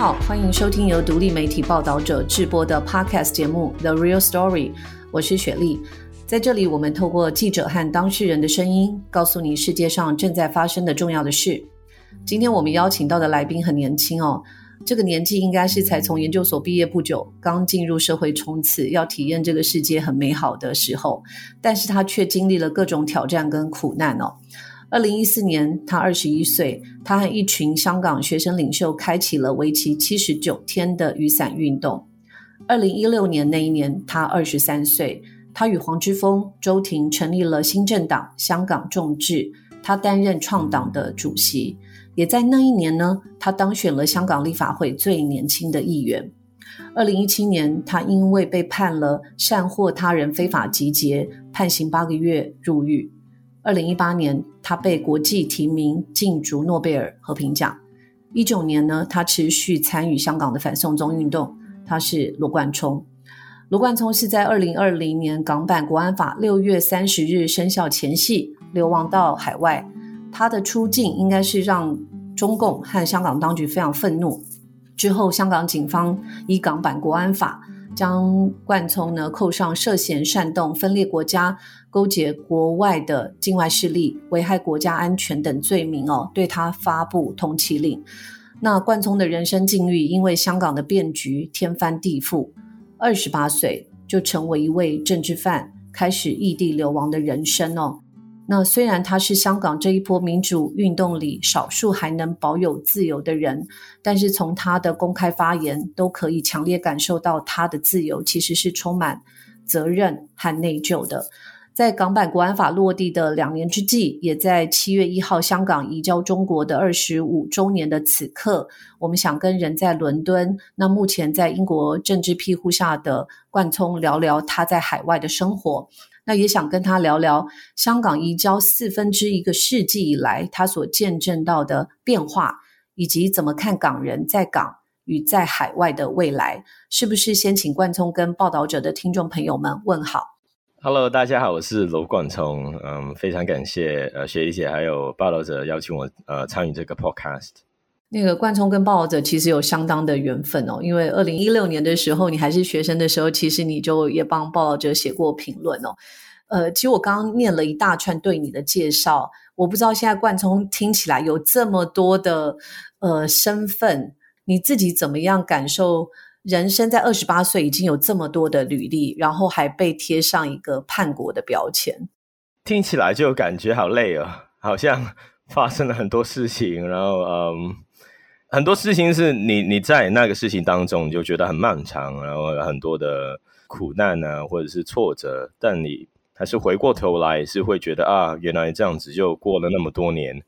好，欢迎收听由独立媒体报道者制播的 Podcast 节目《The Real Story》，我是雪莉。在这里，我们透过记者和当事人的声音，告诉你世界上正在发生的重要的事。今天我们邀请到的来宾很年轻哦，这个年纪应该是才从研究所毕业不久，刚进入社会冲刺，要体验这个世界很美好的时候，但是他却经历了各种挑战跟苦难哦。二零一四年，他二十一岁，他和一群香港学生领袖开启了为期七十九天的雨伞运动。二零一六年那一年，他二十三岁，他与黄之锋、周庭成立了新政党香港众志，他担任创党的主席。也在那一年呢，他当选了香港立法会最年轻的议员。二零一七年，他因为被判了善获他人非法集结，判刑八个月入狱。二零一八年，他被国际提名竞逐诺贝尔和平奖。一九年呢，他持续参与香港的反送中运动。他是罗冠聪。罗冠聪是在二零二零年港版国安法六月三十日生效前夕流亡到海外。他的出境应该是让中共和香港当局非常愤怒。之后，香港警方以港版国安法。将冠聪呢扣上涉嫌煽动分裂国家、勾结国外的境外势力、危害国家安全等罪名哦，对他发布通缉令。那冠聪的人生境遇因为香港的变局天翻地覆，二十八岁就成为一位政治犯，开始异地流亡的人生哦。那虽然他是香港这一波民主运动里少数还能保有自由的人，但是从他的公开发言都可以强烈感受到他的自由其实是充满责任和内疚的。在港版国安法落地的两年之际，也在七月一号香港移交中国的二十五周年的此刻，我们想跟人在伦敦，那目前在英国政治庇护下的冠聪聊聊他在海外的生活。那也想跟他聊聊香港移交四分之一个世纪以来，他所见证到的变化，以及怎么看港人在港与在海外的未来，是不是先请冠聪跟报道者的听众朋友们问好？Hello，大家好，我是罗冠聪，嗯，非常感谢呃雪莉姐还有报道者邀请我呃参与这个 Podcast。那个冠聪跟报道者其实有相当的缘分哦，因为二零一六年的时候，你还是学生的时候，其实你就也帮报道者写过评论哦。呃，其实我刚刚念了一大串对你的介绍，我不知道现在冠聪听起来有这么多的呃身份，你自己怎么样感受？人生在二十八岁已经有这么多的履历，然后还被贴上一个叛国的标签，听起来就感觉好累啊，好像发生了很多事情，然后嗯。很多事情是你你在那个事情当中你就觉得很漫长，然后有很多的苦难啊，或者是挫折，但你还是回过头来是会觉得啊，原来这样子就过了那么多年，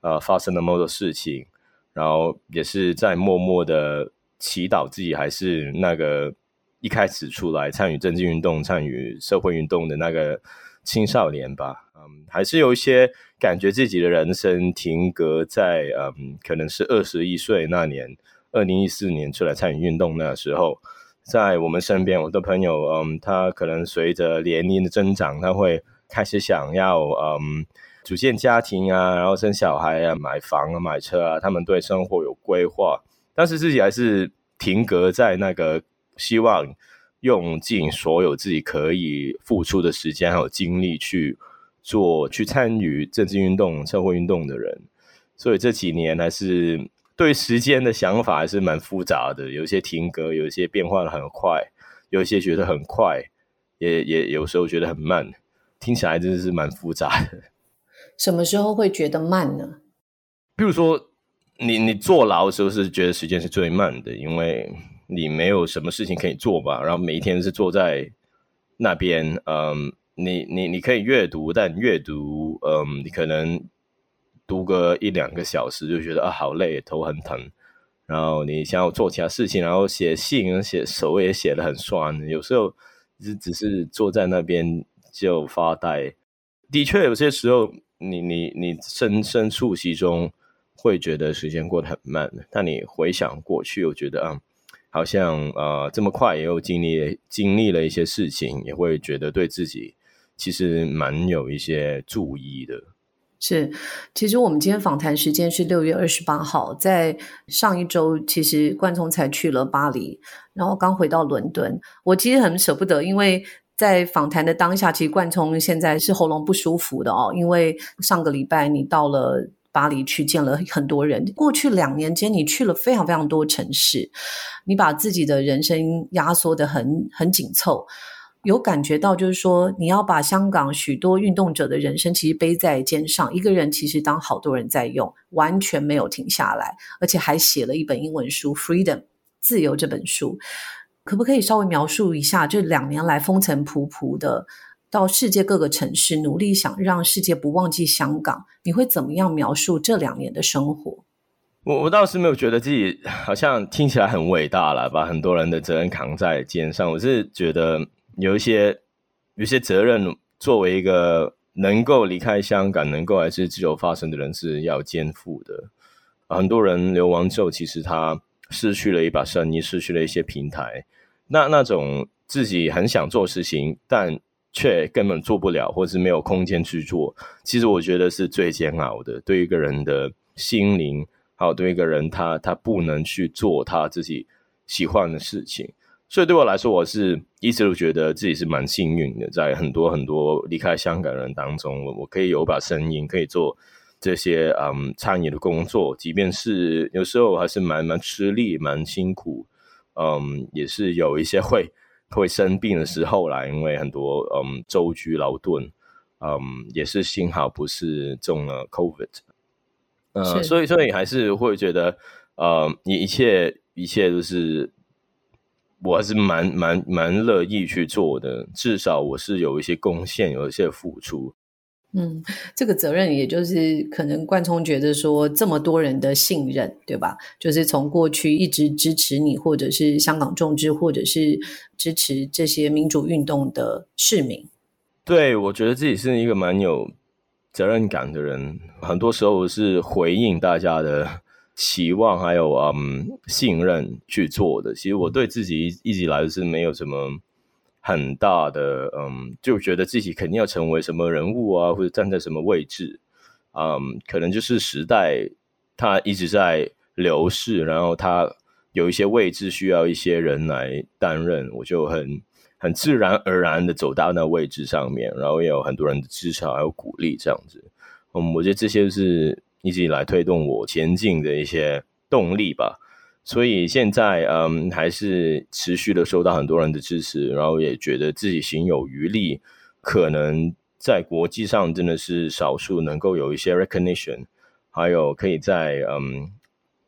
呃，发生了那么多事情，然后也是在默默的祈祷自己还是那个一开始出来参与政治运动、参与社会运动的那个青少年吧，嗯，还是有一些。感觉自己的人生停格在嗯，可能是二十一岁那年，二零一四年出来参与运动那时候，在我们身边，我的朋友，嗯，他可能随着年龄的增长，他会开始想要嗯组建家庭啊，然后生小孩啊，买房啊，买车啊，他们对生活有规划，但是自己还是停格在那个希望用尽所有自己可以付出的时间还有精力去。做去参与政治运动、社会运动的人，所以这几年还是对时间的想法还是蛮复杂的，有些停格，有些变化的很快，有一些觉得很快，也也有时候觉得很慢，听起来真的是蛮复杂的。什么时候会觉得慢呢？比如说，你你坐牢的时候是觉得时间是最慢的，因为你没有什么事情可以做吧，然后每一天是坐在那边，嗯。你你你可以阅读，但阅读，嗯，你可能读个一两个小时就觉得啊好累，头很疼。然后你想要做其他事情，然后写信，写手也写的很酸。有时候只只是坐在那边就发呆。的确，有些时候你你你身身处其中，会觉得时间过得很慢。但你回想过去，又觉得啊。好像呃这么快，也有经历经历了一些事情，也会觉得对自己。其实蛮有一些注意的，是，其实我们今天访谈时间是六月二十八号，在上一周，其实冠聪才去了巴黎，然后刚回到伦敦。我其实很舍不得，因为在访谈的当下，其实冠聪现在是喉咙不舒服的哦，因为上个礼拜你到了巴黎去见了很多人。过去两年间，你去了非常非常多城市，你把自己的人生压缩的很很紧凑。有感觉到，就是说，你要把香港许多运动者的人生其实背在肩上，一个人其实当好多人在用，完全没有停下来，而且还写了一本英文书《Freedom》自由这本书，可不可以稍微描述一下这两年来风尘仆仆的到世界各个城市，努力想让世界不忘记香港？你会怎么样描述这两年的生活？我我倒是没有觉得自己好像听起来很伟大了，把很多人的责任扛在肩上，我是觉得。有一些有些责任，作为一个能够离开香港、能够还是自由发声的人，是要肩负的。很多人流亡之后，其实他失去了一把声音，失去了一些平台。那那种自己很想做事情，但却根本做不了，或是没有空间去做，其实我觉得是最煎熬的。对一个人的心灵，还有对一个人，他他不能去做他自己喜欢的事情。所以对我来说，我是一直都觉得自己是蛮幸运的，在很多很多离开香港人当中，我我可以有把声音，可以做这些嗯参与的工作，即便是有时候还是蛮蛮吃力、蛮辛苦，嗯，也是有一些会会生病的时候啦，因为很多嗯舟车劳顿，嗯，也是幸好不是中了 COVID，嗯，所以所以还是会觉得，呃，你一切一切都是。我还是蛮蛮蛮乐意去做的，至少我是有一些贡献，有一些付出。嗯，这个责任也就是可能冠聪觉得说，这么多人的信任，对吧？就是从过去一直支持你，或者是香港众志，或者是支持这些民主运动的市民。对，我觉得自己是一个蛮有责任感的人，很多时候是回应大家的。期望还有嗯信任去做的，其实我对自己一直以来是没有什么很大的嗯，就觉得自己肯定要成为什么人物啊，或者站在什么位置，嗯，可能就是时代它一直在流逝，然后它有一些位置需要一些人来担任，我就很很自然而然的走到那位置上面，然后也有很多人的支持还有鼓励这样子，嗯，我觉得这些是。一直以来推动我前进的一些动力吧，所以现在嗯还是持续的受到很多人的支持，然后也觉得自己心有余力，可能在国际上真的是少数能够有一些 recognition，还有可以在嗯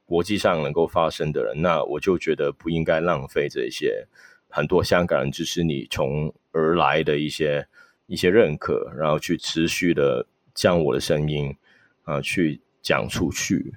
国际上能够发声的人，那我就觉得不应该浪费这些很多香港人支持你从而来的一些一些认可，然后去持续的将我的声音啊去。讲出去。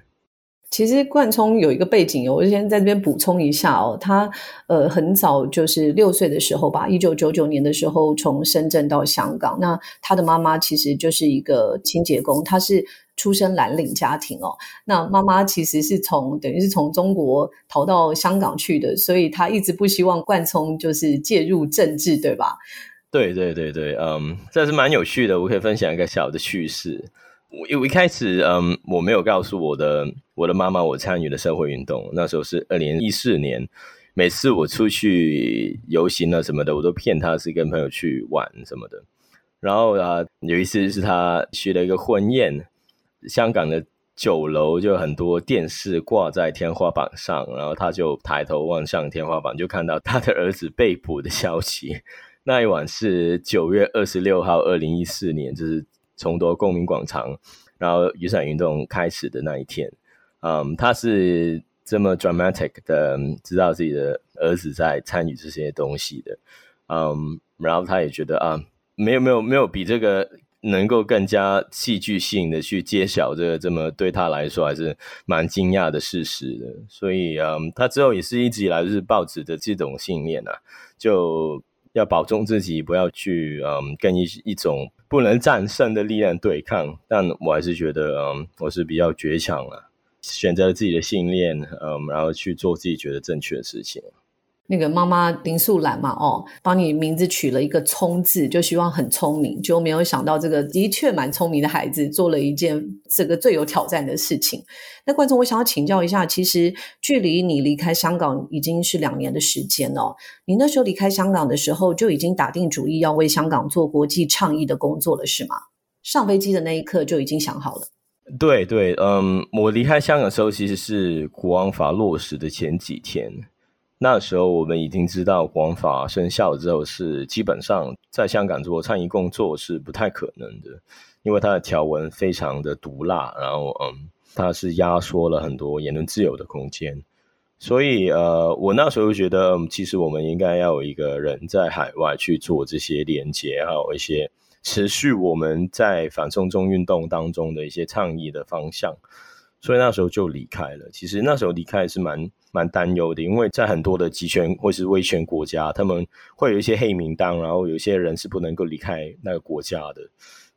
其实冠聪有一个背景，我先在这边补充一下哦。他呃很早就是六岁的时候吧，一九九九年的时候从深圳到香港。那他的妈妈其实就是一个清洁工，他是出身蓝领家庭哦。那妈妈其实是从等于是从中国逃到香港去的，所以他一直不希望冠聪就是介入政治，对吧？对对对对，嗯，这是蛮有趣的，我可以分享一个小的趣事。我一开始，嗯，我没有告诉我的我的妈妈我参与的社会运动。那时候是二零一四年，每次我出去游行啊什么的，我都骗她是跟朋友去玩什么的。然后啊，有一次是她去了一个婚宴，香港的酒楼就很多电视挂在天花板上，然后她就抬头望向天花板，就看到她的儿子被捕的消息。那一晚是九月二十六号，二零一四年，就是。重夺公民广场，然后雨伞运动开始的那一天，嗯，他是这么 dramatic 的，知道自己的儿子在参与这些东西的，嗯，然后他也觉得啊，没有没有没有比这个能够更加戏剧性的去揭晓这个这么对他来说还是蛮惊讶的事实的，所以嗯，他之后也是一直以来就是报纸的这种信念啊，就。要保重自己，不要去嗯跟一一种不能战胜的力量对抗。但我还是觉得嗯我是比较倔强了，选择了自己的信念，嗯，然后去做自己觉得正确的事情。那个妈妈林素兰嘛，哦，帮你名字取了一个“聪”字，就希望很聪明，就没有想到这个的确蛮聪明的孩子做了一件这个最有挑战的事情。那观众，我想要请教一下，其实距离你离开香港已经是两年的时间哦。你那时候离开香港的时候，就已经打定主意要为香港做国际倡议的工作了，是吗？上飞机的那一刻就已经想好了。对对，嗯，我离开香港的时候，其实是国王法落实的前几天。那时候我们已经知道广法生效之后，是基本上在香港做倡议工作是不太可能的，因为它的条文非常的毒辣，然后嗯，它是压缩了很多言论自由的空间。所以呃，我那时候觉得，其实我们应该要有一个人在海外去做这些连接，还有一些。持续我们在反送中运动当中的一些倡议的方向，所以那时候就离开了。其实那时候离开是蛮蛮担忧的，因为在很多的集权或是威权国家，他们会有一些黑名单，然后有些人是不能够离开那个国家的。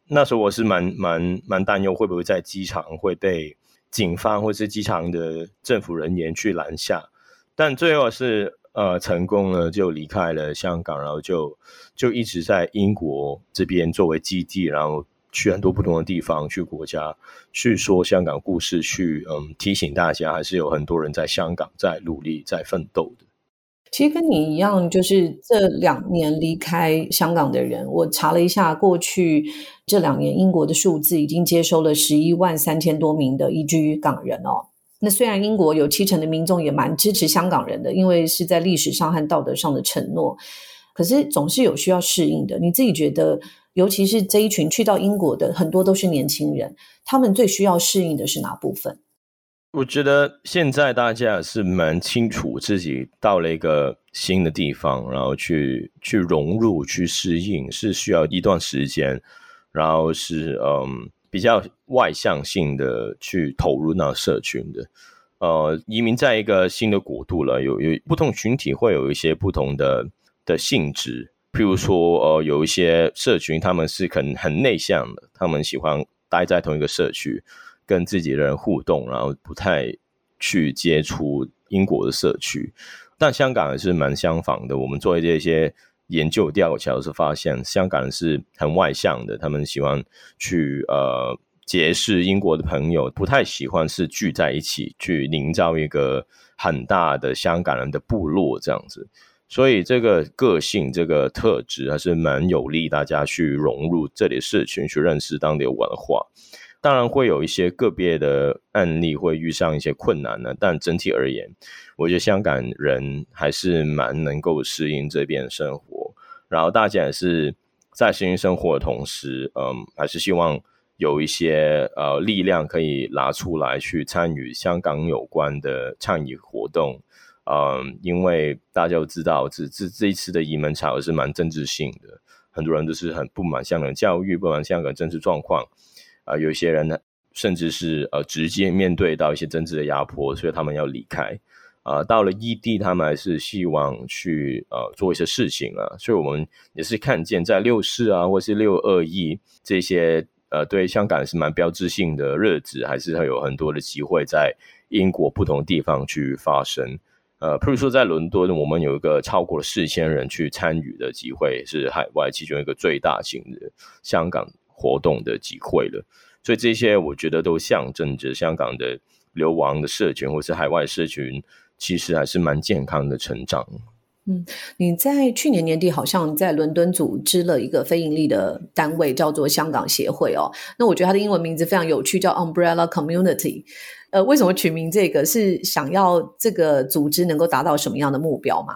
那时候我是蛮蛮蛮担忧，会不会在机场会被警方或是机场的政府人员去拦下？但最后是。呃，成功了就离开了香港，然后就就一直在英国这边作为基地，然后去很多不同的地方，去国家去说香港故事，去嗯提醒大家，还是有很多人在香港在努力在奋斗的。其实跟你一样，就是这两年离开香港的人，我查了一下，过去这两年英国的数字已经接收了十一万三千多名的移居港人哦。那虽然英国有七成的民众也蛮支持香港人的，因为是在历史上和道德上的承诺，可是总是有需要适应的。你自己觉得，尤其是这一群去到英国的很多都是年轻人，他们最需要适应的是哪部分？我觉得现在大家是蛮清楚自己到了一个新的地方，然后去去融入、去适应，是需要一段时间，然后是嗯。比较外向性的去投入那社群的，呃，移民在一个新的国度了，有有不同群体会有一些不同的的性质，譬如说，呃，有一些社群他们是很很内向的，他们喜欢待在同一个社区，跟自己的人互动，然后不太去接触英国的社区，但香港也是蛮相仿的，我们做这些。研究调查是发现，香港人是很外向的，他们喜欢去呃结识英国的朋友，不太喜欢是聚在一起去营造一个很大的香港人的部落这样子。所以这个个性、这个特质还是蛮有利大家去融入这里社群，去认识当地的文化。当然会有一些个别的案例会遇上一些困难呢，但整体而言，我觉得香港人还是蛮能够适应这边生活。然后大家也是在适应生活的同时，嗯，还是希望有一些呃力量可以拿出来去参与香港有关的倡议活动。嗯，因为大家都知道，这这这一次的移民潮是蛮政治性的，很多人都是很不满香港教育，不满香港政治状况。啊，有些人呢，甚至是呃直接面对到一些政治的压迫，所以他们要离开。啊，到了异地，他们还是希望去呃做一些事情啊。所以我们也是看见在六四啊，或是六二一这些呃对香港是蛮标志性的日子，还是会有很多的机会在英国不同地方去发生。呃，譬如说在伦敦，我们有一个超过四千人去参与的集会，是海外其中一个最大型的香港。活动的集会了，所以这些我觉得都象征着香港的流亡的社群或是海外社群，其实还是蛮健康的成长。嗯，你在去年年底好像在伦敦组织了一个非盈利的单位，叫做香港协会哦。那我觉得它的英文名字非常有趣，叫 Umbrella Community。呃，为什么取名这个？是想要这个组织能够达到什么样的目标吗？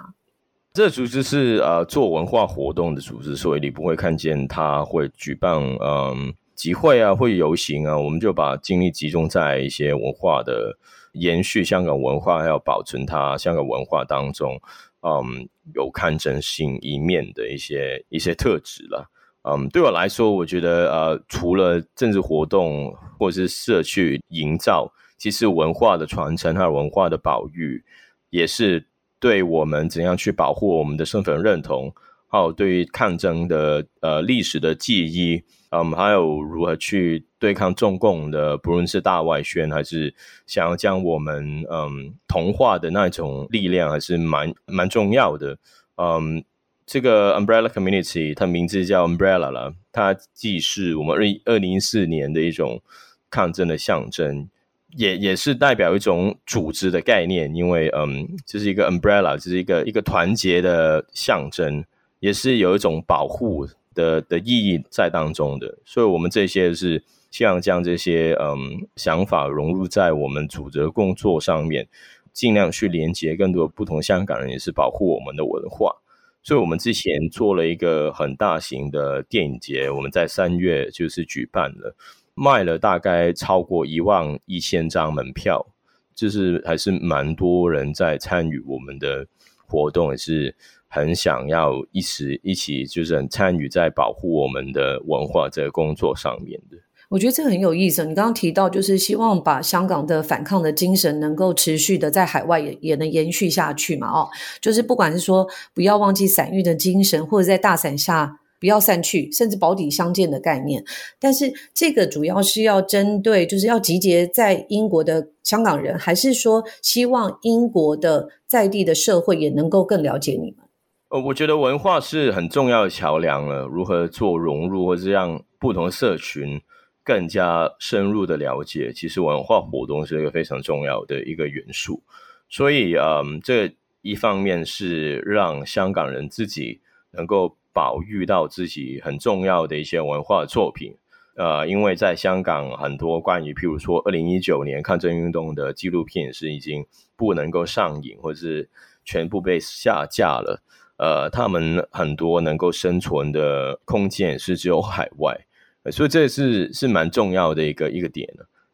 这组织是呃做文化活动的组织，所以你不会看见他会举办嗯集会啊，会游行啊。我们就把精力集中在一些文化的延续，香港文化还要保存它，香港文化当中嗯有抗争性一面的一些一些特质了。嗯，对我来说，我觉得呃除了政治活动或者是社区营造，其实文化的传承还有文化的保育也是。对我们怎样去保护我们的身份认同，还有对于抗争的呃历史的记忆，嗯，还有如何去对抗中共的，不论是大外宣还是想要将我们嗯同化的那种力量，还是蛮蛮重要的。嗯，这个 Umbrella Community 它名字叫 Umbrella 了，它既是我们二二零一四年的一种抗争的象征，也也是代表一种组织的概念，因为嗯，这是一个 Umbrella，这是一个一个团结的象征，也是有一种保护的的意义在当中的。所以，我们这些是。希望将这些嗯想法融入在我们组织工作上面，尽量去连接更多不同香港人，也是保护我们的文化。所以，我们之前做了一个很大型的电影节，我们在三月就是举办了，卖了大概超过一万一千张门票，就是还是蛮多人在参与我们的活动，也是很想要一起一起就是很参与在保护我们的文化这个工作上面的。我觉得这很有意思。你刚刚提到，就是希望把香港的反抗的精神能够持续的在海外也也能延续下去嘛？哦，就是不管是说不要忘记散运的精神，或者在大伞下不要散去，甚至保底相见的概念。但是这个主要是要针对，就是要集结在英国的香港人，还是说希望英国的在地的社会也能够更了解你们？呃，我觉得文化是很重要的桥梁了。如何做融入，或是让不同的社群。更加深入的了解，其实文化活动是一个非常重要的一个元素。所以，嗯，这一方面是让香港人自己能够保育到自己很重要的一些文化作品。呃，因为在香港，很多关于譬如说二零一九年抗争运动的纪录片是已经不能够上映，或者是全部被下架了。呃，他们很多能够生存的空间是只有海外。所以这是是蛮重要的一个一个点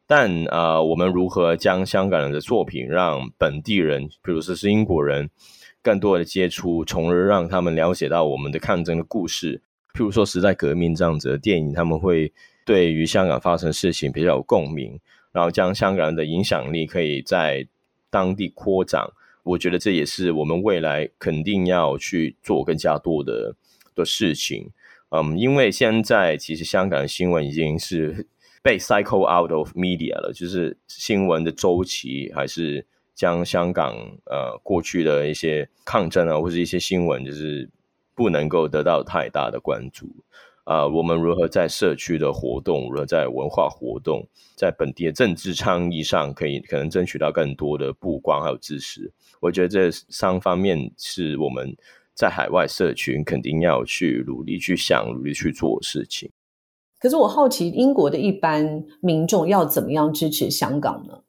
但呃，我们如何将香港人的作品让本地人，比如说是英国人，更多的接触，从而让他们了解到我们的抗争的故事，譬如说时代革命这样子的电影，他们会对于香港发生事情比较有共鸣，然后将香港人的影响力可以在当地扩展。我觉得这也是我们未来肯定要去做更加多的的事情。嗯，因为现在其实香港的新闻已经是被 cycle out of media 了，就是新闻的周期还是将香港呃过去的一些抗争啊，或者一些新闻，就是不能够得到太大的关注啊。我们如何在社区的活动，如何在文化活动，在本地的政治倡议上，可以可能争取到更多的曝光还有支持？我觉得这三方面是我们。在海外社群肯定要去努力去想，努力去做事情。可是我好奇，英国的一般民众要怎么样支持香港呢？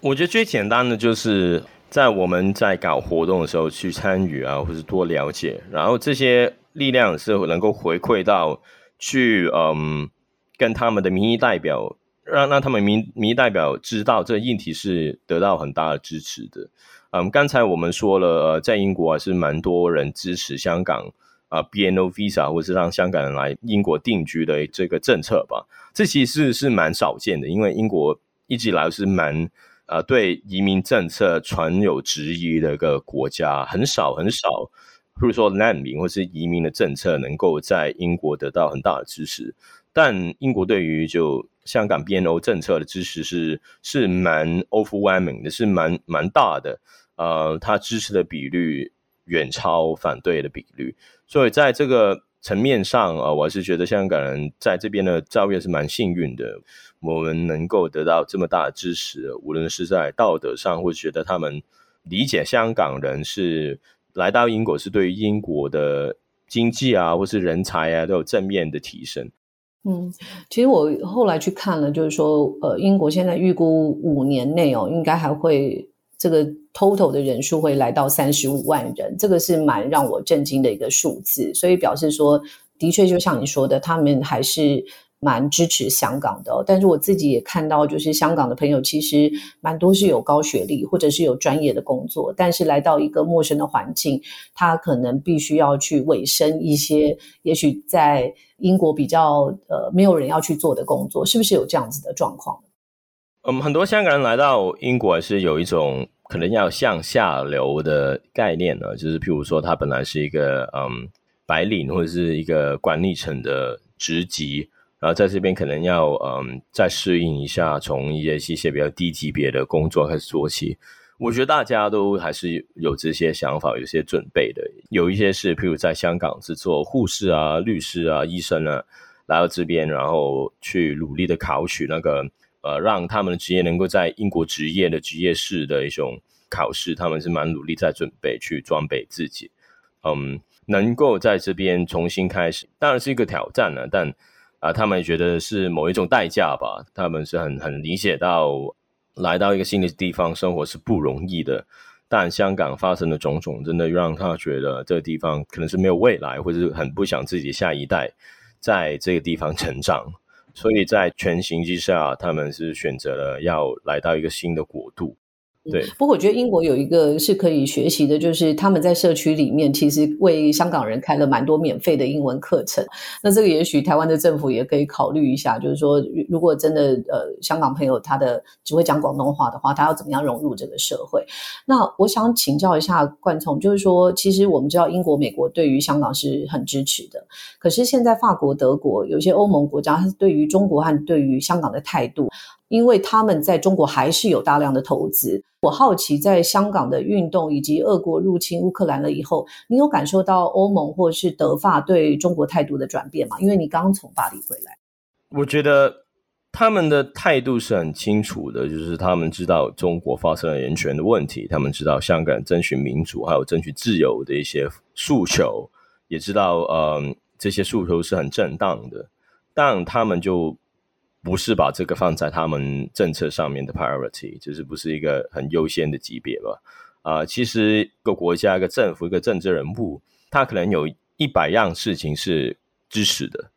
我觉得最简单的就是在我们在搞活动的时候去参与啊，或者多了解，然后这些力量是能够回馈到去，嗯，跟他们的民意代表，让让他们民民意代表知道这议题是得到很大的支持的。嗯，刚才我们说了，在英国还是蛮多人支持香港啊，BNO Visa 或是让香港人来英国定居的这个政策吧。这其实是蛮少见的，因为英国一直以来是蛮呃对移民政策存有质疑的一个国家，很少很少，比如说难民或是移民的政策能够在英国得到很大的支持。但英国对于就香港 BNO 政策的支持是是蛮 overwhelming 的，是蛮蛮大的。呃，他支持的比率远超反对的比率，所以在这个层面上啊，我是觉得香港人在这边的遭遇是蛮幸运的。我们能够得到这么大的支持，无论是在道德上，或者觉得他们理解香港人是来到英国是对于英国的经济啊，或是人才啊，都有正面的提升。嗯，其实我后来去看了，就是说，呃，英国现在预估五年内哦，应该还会。这个 total 的人数会来到三十五万人，这个是蛮让我震惊的一个数字，所以表示说，的确就像你说的，他们还是蛮支持香港的。但是我自己也看到，就是香港的朋友其实蛮多是有高学历或者是有专业的工作，但是来到一个陌生的环境，他可能必须要去委身一些，也许在英国比较呃没有人要去做的工作，是不是有这样子的状况？嗯，很多香港人来到英国是有一种可能要向下流的概念呢，就是譬如说他本来是一个嗯白领或者是一个管理层的职级，然后在这边可能要嗯再适应一下，从一些一些比较低级别的工作开始做起。我觉得大家都还是有这些想法，有些准备的。有一些是，譬如在香港是做护士啊、律师啊、医生啊，来到这边，然后去努力的考取那个呃，让他们的职业能够在英国职业的职业式的一种考试，他们是蛮努力在准备去装备自己。嗯，能够在这边重新开始，当然是一个挑战了，但啊，他们觉得是某一种代价吧。他们是很很理解到。来到一个新的地方生活是不容易的，但香港发生的种种，真的让他觉得这个地方可能是没有未来，或者是很不想自己下一代在这个地方成长，所以在全行之下，他们是选择了要来到一个新的国度。对，不过我觉得英国有一个是可以学习的，就是他们在社区里面其实为香港人开了蛮多免费的英文课程。那这个也许台湾的政府也可以考虑一下，就是说，如果真的呃香港朋友他的只会讲广东话的话，他要怎么样融入这个社会？那我想请教一下冠聪，就是说，其实我们知道英国、美国对于香港是很支持的，可是现在法国、德国有些欧盟国家，对于中国和对于香港的态度。因为他们在中国还是有大量的投资，我好奇在香港的运动以及俄国入侵乌克兰了以后，你有感受到欧盟或是德法对中国态度的转变吗？因为你刚从巴黎回来，我觉得他们的态度是很清楚的，就是他们知道中国发生了人权的问题，他们知道香港争取民主还有争取自由的一些诉求，也知道嗯这些诉求是很正当的，但他们就。不是把这个放在他们政策上面的 priority，就是不是一个很优先的级别吧？啊，其实一个国家、一个政府、一个政治人物，他可能有一百样事情是支持的，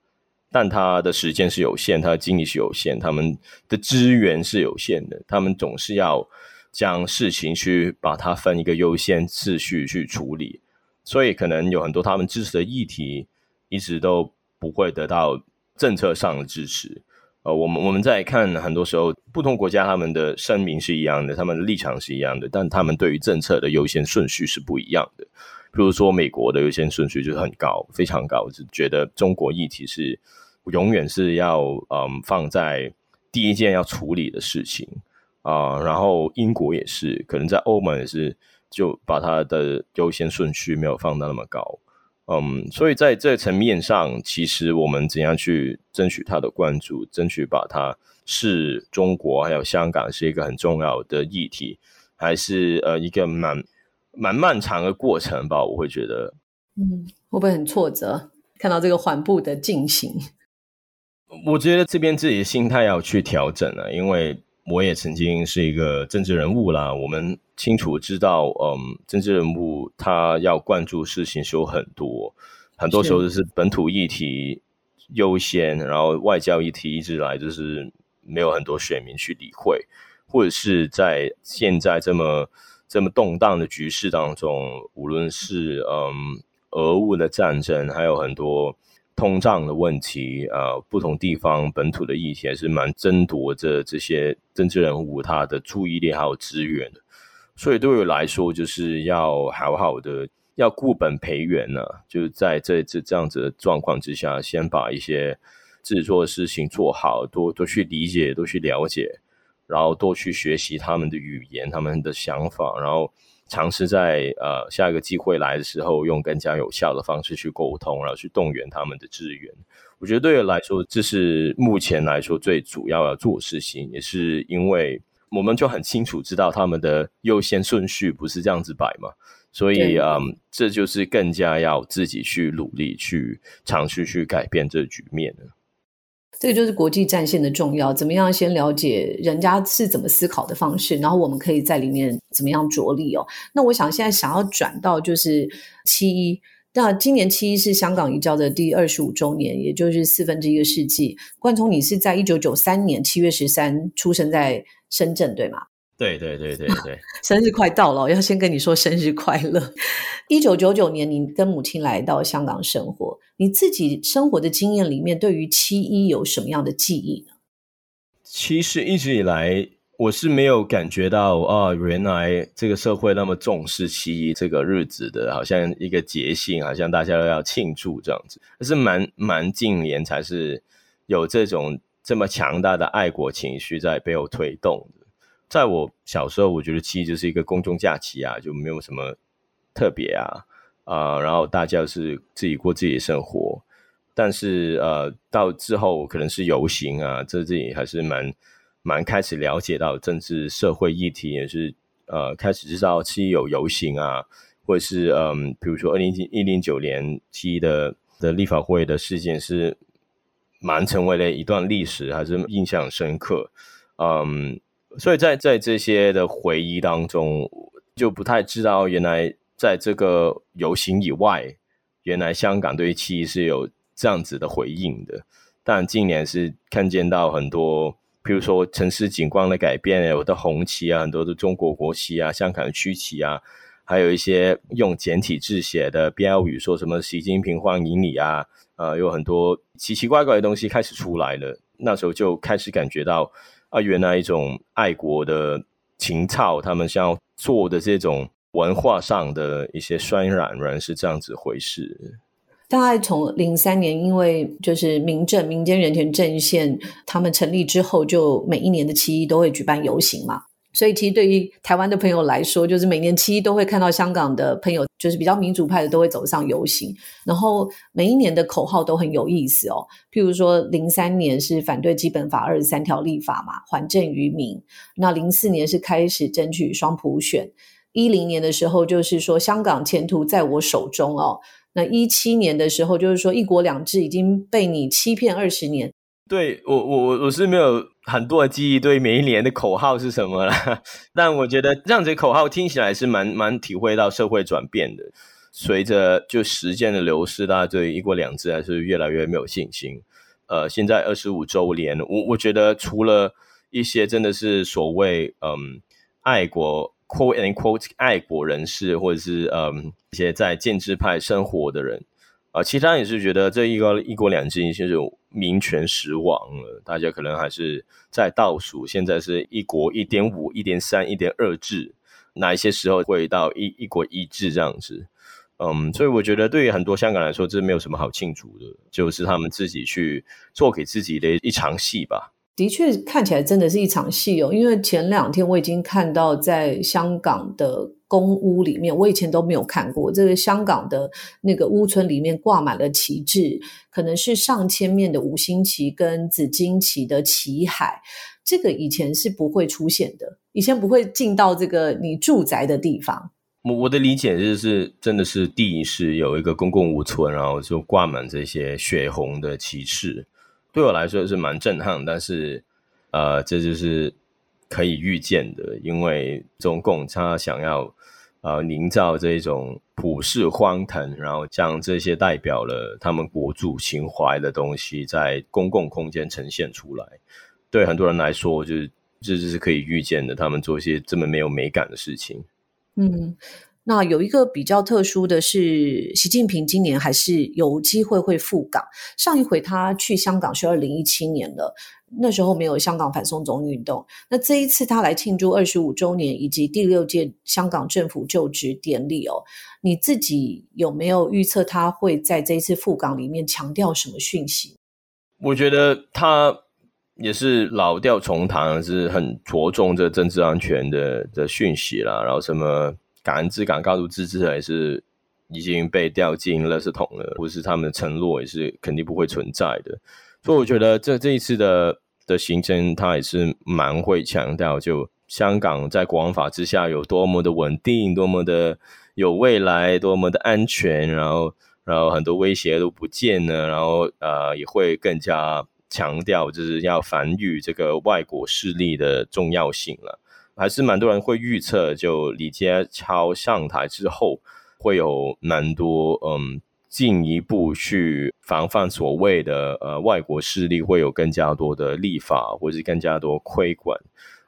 但他的时间是有限，他的精力是有限，他们的资源是有限的，他们总是要将事情去把它分一个优先次序去处理，所以可能有很多他们支持的议题，一直都不会得到政策上的支持。呃，我们我们在看很多时候，不同国家他们的声明是一样的，他们的立场是一样的，但他们对于政策的优先顺序是不一样的。比如说，美国的优先顺序就是很高，非常高，就觉得中国议题是永远是要嗯放在第一件要处理的事情啊。然后英国也是，可能在欧盟也是，就把它的优先顺序没有放到那么高。嗯，所以在这层面上，其实我们怎样去争取他的关注，争取把它是中国还有香港是一个很重要的议题，还是呃一个蛮蛮漫长的过程吧？我会觉得，嗯，会不会很挫折？看到这个缓步的进行，我觉得这边自己的心态要去调整了，因为。我也曾经是一个政治人物啦，我们清楚知道，嗯，政治人物他要关注事情是有很多，很多时候就是本土议题优先，然后外交议题一直来就是没有很多选民去理会，或者是在现在这么这么动荡的局势当中，无论是嗯俄乌的战争，还有很多。通胀的问题，呃，不同地方本土的议题还是蛮争夺着这些政治人物他的注意力还有资源的，所以对我来说，就是要好好的要固本培元呢，就是在这这这样子的状况之下，先把一些自己做的事情做好，多多去理解，多去了解，然后多去学习他们的语言，他们的想法，然后。尝试在呃下一个机会来的时候，用更加有效的方式去沟通，然后去动员他们的资源。我觉得对我来说，这是目前来说最主要要做事情，也是因为我们就很清楚知道他们的优先顺序不是这样子摆嘛，所以嗯，这就是更加要自己去努力去尝试去改变这局面这个就是国际战线的重要，怎么样先了解人家是怎么思考的方式，然后我们可以在里面怎么样着力哦。那我想现在想要转到就是七一，那今年七一是香港移交的第二十五周年，也就是四分之一个世纪。冠聪，你是在一九九三年七月十三出生在深圳，对吗？对对对对对，生日快到了，我要先跟你说生日快乐。一九九九年，你跟母亲来到香港生活，你自己生活的经验里面，对于七一有什么样的记忆呢？其实一直以来，我是没有感觉到啊，原来这个社会那么重视七一这个日子的，好像一个节庆，好像大家都要庆祝这样子。可是蛮蛮近年才是有这种这么强大的爱国情绪在背后推动的。在我小时候，我觉得七一就是一个公众假期啊，就没有什么特别啊啊，然后大家是自己过自己的生活。但是呃，到之后可能是游行啊，这自己还是蛮蛮开始了解到政治社会议题，也是呃开始知道七一有游行啊，或者是嗯，比如说二零一零九年七的的立法会的事件是蛮成为了一段历史，还是印象深刻。嗯，所以在在这些的回忆当中，就不太知道原来在这个游行以外，原来香港对七一是有。这样子的回应的，但近年是看见到很多，譬如说城市景观的改变，有的红旗啊，很多的中国国旗啊，香港的区旗啊，还有一些用简体字写的标语，说什么“习近平欢迎你”啊，呃，有很多奇奇怪怪的东西开始出来了。那时候就开始感觉到啊，原来一种爱国的情操，他们想要做的这种文化上的一些渲染，原来是这样子回事。大概从零三年，因为就是民政民间人权阵线他们成立之后，就每一年的七一都会举办游行嘛。所以其实对于台湾的朋友来说，就是每年七一都会看到香港的朋友，就是比较民主派的都会走上游行。然后每一年的口号都很有意思哦。譬如说零三年是反对基本法二十三条立法嘛，还政于民。那零四年是开始争取双普选。一零年的时候就是说香港前途在我手中哦。那一七年的时候，就是说“一国两制”已经被你欺骗二十年。对我，我我我是没有很多的记忆，对每一年的口号是什么了。但我觉得这样子口号听起来是蛮蛮体会到社会转变的。随着就时间的流逝，大家对“一国两制”还是越来越没有信心。呃，现在二十五周年，我我觉得除了一些真的是所谓嗯爱国。Quote and quote 爱国人士，或者是嗯一些在建制派生活的人啊，其他也是觉得这一个一国两制已经是名存实亡了。大家可能还是在倒数，现在是一国一点五、一点三、一点二制，哪一些时候会到一一国一制这样子？嗯，所以我觉得对于很多香港来说，这没有什么好庆祝的，就是他们自己去做给自己的一场戏吧。的确看起来真的是一场戏哦，因为前两天我已经看到在香港的公屋里面，我以前都没有看过这个香港的那个屋村里面挂满了旗帜，可能是上千面的五星旗跟紫金旗的旗海，这个以前是不会出现的，以前不会进到这个你住宅的地方。我我的理解就是，真的是第一是有一个公共屋村，然后就挂满这些血红的旗帜。对我来说是蛮震撼，但是，呃，这就是可以预见的，因为中共他想要呃营造这种普世荒腾，然后将这些代表了他们国主情怀的东西在公共空间呈现出来。对很多人来说，就是这就是可以预见的，他们做一些这么没有美感的事情。嗯。那有一个比较特殊的是，习近平今年还是有机会会赴港。上一回他去香港是二零一七年了，那时候没有香港反送中运动。那这一次他来庆祝二十五周年以及第六届香港政府就职典礼哦，你自己有没有预测他会在这一次赴港里面强调什么讯息？我觉得他也是老调重弹，是很着重这政治安全的的讯息啦，然后什么。感恩之感告诉自治也是已经被掉进垃圾桶了，或是他们的承诺也是肯定不会存在的。所以我觉得这这一次的的行程，他也是蛮会强调，就香港在国安法之下有多么的稳定，多么的有未来，多么的安全，然后然后很多威胁都不见了，然后呃也会更加强调就是要防御这个外国势力的重要性了。还是蛮多人会预测，就李家超上台之后，会有蛮多嗯进一步去防范所谓的呃外国势力，会有更加多的立法，或者是更加多规管，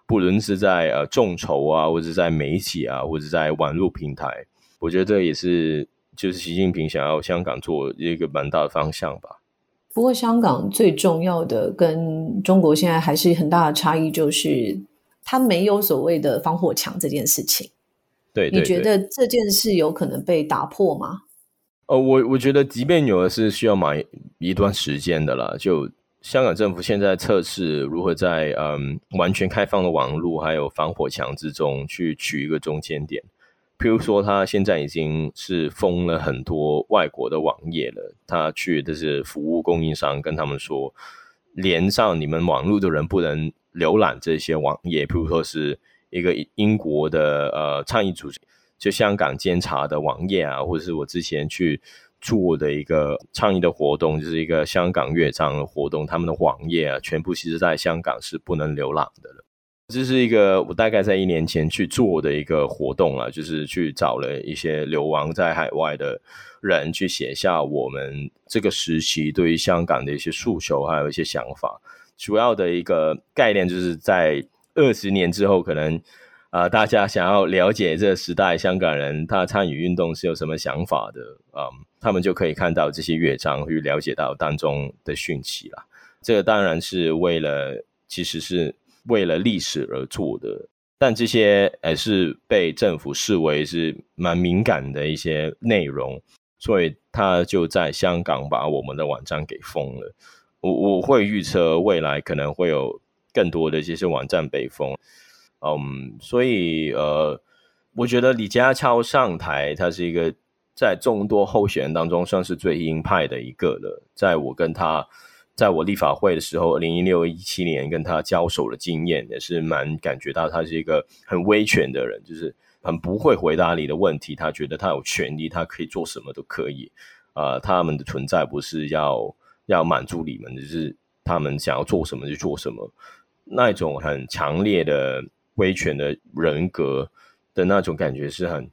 不论是在呃众筹啊，或者在媒体啊，或者在网络平台，我觉得这也是就是习近平想要香港做一个蛮大的方向吧。不过，香港最重要的跟中国现在还是很大的差异，就是。他没有所谓的防火墙这件事情，对，你觉得这件事有可能被打破吗？呃，我我觉得，即便有的是需要买一段时间的了，就香港政府现在测试如何在嗯完全开放的网络还有防火墙之中去取一个中间点。譬如说，他现在已经是封了很多外国的网页了。他去的是服务供应商，跟他们说，连上你们网络的人不能浏览这些网页。比如说是一个英国的呃倡议组织，就香港监察的网页啊，或者是我之前去做的一个倡议的活动，就是一个香港乐章的活动，他们的网页啊，全部其实在香港是不能浏览的。这是一个我大概在一年前去做的一个活动啊，就是去找了一些流亡在海外的人，去写下我们这个时期对于香港的一些诉求，还有一些想法。主要的一个概念就是在二十年之后，可能啊，大家想要了解这个时代香港人他参与运动是有什么想法的啊，他们就可以看到这些乐章，去了解到当中的讯息了。这个当然是为了，其实是。为了历史而做的，但这些还是被政府视为是蛮敏感的一些内容，所以他就在香港把我们的网站给封了。我我会预测未来可能会有更多的这些网站被封。嗯，所以呃，我觉得李家超上台，他是一个在众多候选人当中算是最鹰派的一个了。在我跟他。在我立法会的时候，二零一六一七年跟他交手的经验，也是蛮感觉到他是一个很威权的人，就是很不会回答你的问题。他觉得他有权利，他可以做什么都可以。啊，他们的存在不是要要满足你们，就是他们想要做什么就做什么。那种很强烈的威权的人格的那种感觉是很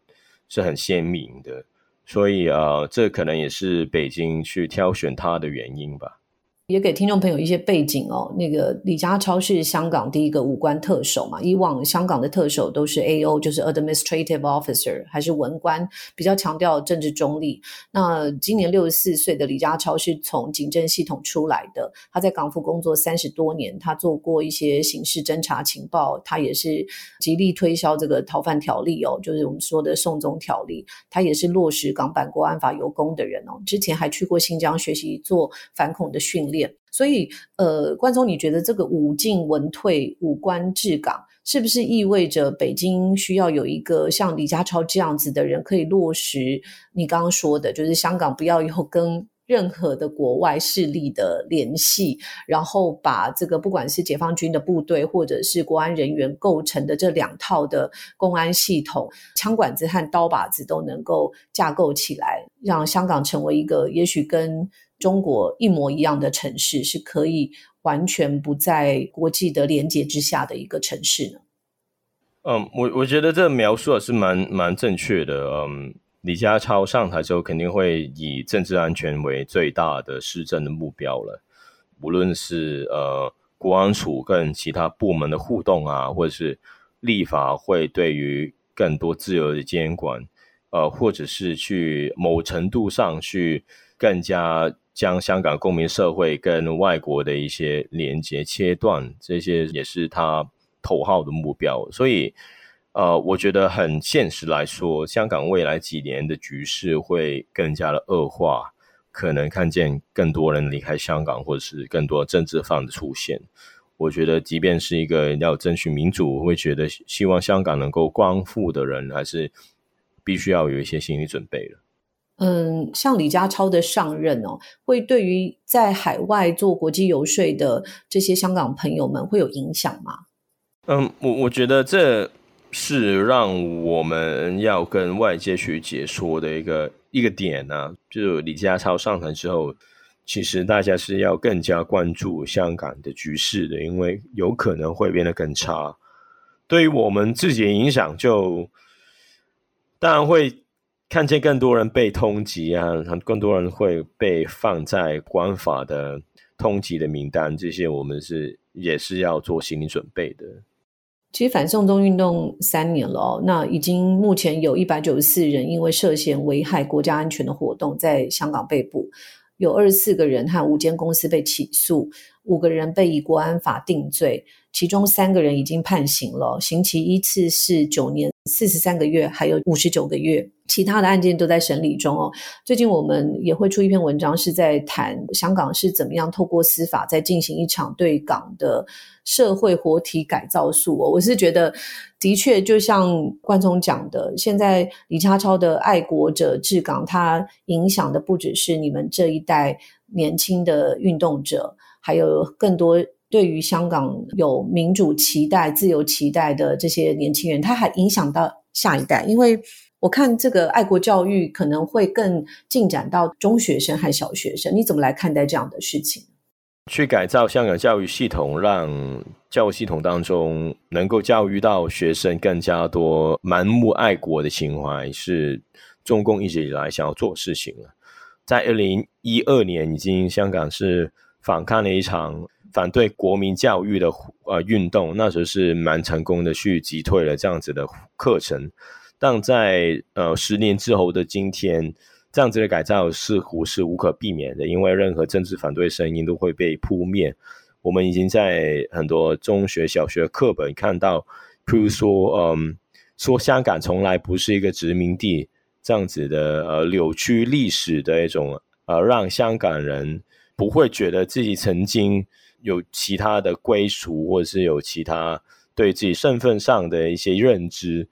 是很鲜明的。所以啊，这可能也是北京去挑选他的原因吧。也给听众朋友一些背景哦。那个李家超是香港第一个武官特首嘛？以往香港的特首都是 A.O.，就是 Administrative Officer，还是文官，比较强调政治中立。那今年六十四岁的李家超是从警政系统出来的，他在港府工作三十多年，他做过一些刑事侦查情报，他也是极力推销这个逃犯条例哦，就是我们说的送中条例。他也是落实港版国安法有功的人哦。之前还去过新疆学习做反恐的训练。所以，呃，关总，你觉得这个武进文退、武官治港，是不是意味着北京需要有一个像李家超这样子的人，可以落实你刚刚说的，就是香港不要有跟任何的国外势力的联系，然后把这个不管是解放军的部队或者是国安人员构成的这两套的公安系统，枪管子和刀把子都能够架构起来，让香港成为一个也许跟。中国一模一样的城市是可以完全不在国际的连接之下的一个城市呢？嗯，我我觉得这描述也是蛮蛮正确的。嗯，李家超上台之后肯定会以政治安全为最大的施政的目标了。无论是呃国安处跟其他部门的互动啊，或者是立法会对于更多自由的监管，呃，或者是去某程度上去更加。将香港公民社会跟外国的一些连接切断，这些也是他头号的目标。所以，呃，我觉得很现实来说，香港未来几年的局势会更加的恶化，可能看见更多人离开香港，或者是更多政治犯的出现。我觉得，即便是一个要争取民主，会觉得希望香港能够光复的人，还是必须要有一些心理准备了。嗯，像李家超的上任哦，会对于在海外做国际游说的这些香港朋友们会有影响吗？嗯，我我觉得这是让我们要跟外界去解说的一个一个点呢。就李家超上台之后，其实大家是要更加关注香港的局势的，因为有可能会变得更差。对于我们自己的影响，就当然会。看见更多人被通缉啊，更多人会被放在官法的通缉的名单，这些我们是也是要做心理准备的。其实反送中运动三年了，那已经目前有一百九十四人因为涉嫌危害国家安全的活动在香港被捕，有二十四个人和五间公司被起诉。五个人被以国安法定罪，其中三个人已经判刑了，刑期依次是九年四十三个月，还有五十九个月。其他的案件都在审理中哦。最近我们也会出一篇文章，是在谈香港是怎么样透过司法在进行一场对港的社会活体改造术。我是觉得，的确就像冠聪讲的，现在李家超的爱国者治港，它影响的不只是你们这一代年轻的运动者，还有更多对于香港有民主期待、自由期待的这些年轻人，它还影响到下一代，因为。我看这个爱国教育可能会更进展到中学生和小学生，你怎么来看待这样的事情？去改造香港教育系统，让教育系统当中能够教育到学生更加多盲目爱国的情怀，是中共一直以来想要做事情了。在二零一二年，已经香港是反抗了一场反对国民教育的呃运动，那时候是蛮成功的，去击退了这样子的课程。但在呃十年之后的今天，这样子的改造似乎是无可避免的，因为任何政治反对声音都会被扑灭。我们已经在很多中学、小学课本看到，譬如说，嗯，说香港从来不是一个殖民地，这样子的呃扭曲历史的一种呃，让香港人不会觉得自己曾经有其他的归属，或者是有其他对自己身份上的一些认知。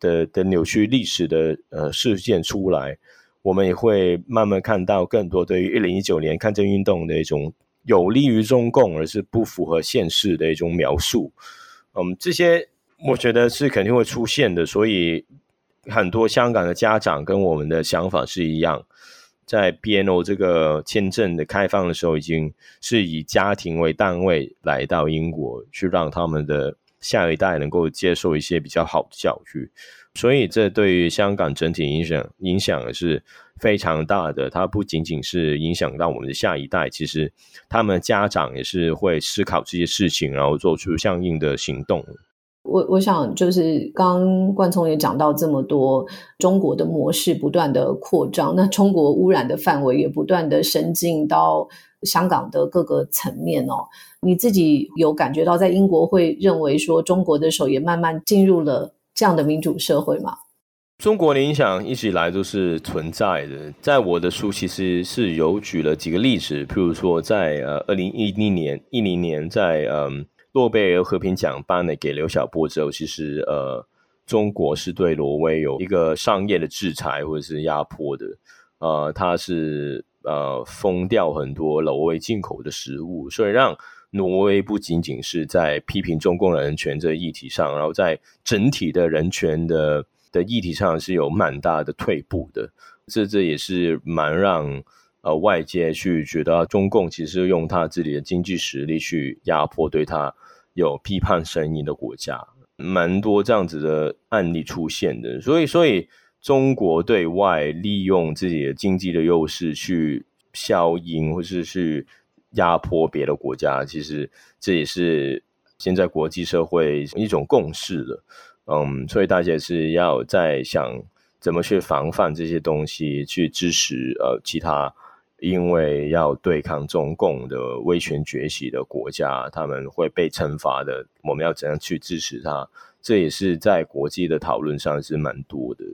的的扭曲历史的呃事件出来，我们也会慢慢看到更多对于一零一九年抗争运动的一种有利于中共而是不符合现实的一种描述。嗯，这些我觉得是肯定会出现的，所以很多香港的家长跟我们的想法是一样，在 BNO 这个签证的开放的时候，已经是以家庭为单位来到英国，去让他们的。下一代能够接受一些比较好的教育，所以这对于香港整体影响影响是非常大的。它不仅仅是影响到我们的下一代，其实他们家长也是会思考这些事情，然后做出相应的行动。我我想就是刚冠聪也讲到这么多，中国的模式不断的扩张，那中国污染的范围也不断的伸进到香港的各个层面哦。你自己有感觉到在英国会认为说中国的手也慢慢进入了这样的民主社会吗？中国的影响一直以来都是存在的。在我的书其实是有举了几个例子，譬如说在呃二零一零年一零年在嗯诺贝尔和平奖颁了给刘晓波之后，其实呃中国是对挪威有一个商业的制裁或者是压迫的，呃，它是呃封掉很多挪威进口的食物，所以让。挪威不仅仅是在批评中共人权这议题上，然后在整体的人权的的议题上是有蛮大的退步的。这这也是蛮让呃外界去觉得中共其实用他自己的经济实力去压迫对他有批判声音的国家，蛮多这样子的案例出现的。所以，所以中国对外利用自己的经济的优势去消音，或是去。压迫别的国家，其实这也是现在国际社会一种共识了。嗯，所以大家是要在想怎么去防范这些东西，去支持呃其他因为要对抗中共的威权崛起的国家，他们会被惩罚的。我们要怎样去支持他？这也是在国际的讨论上是蛮多的。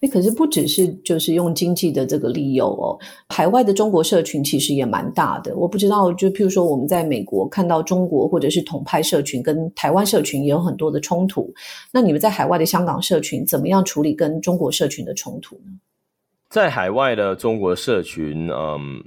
哎，可是不只是就是用经济的这个理由哦，海外的中国社群其实也蛮大的。我不知道，就譬如说我们在美国看到中国或者是统派社群跟台湾社群也有很多的冲突。那你们在海外的香港社群怎么样处理跟中国社群的冲突呢？在海外的中国社群，嗯，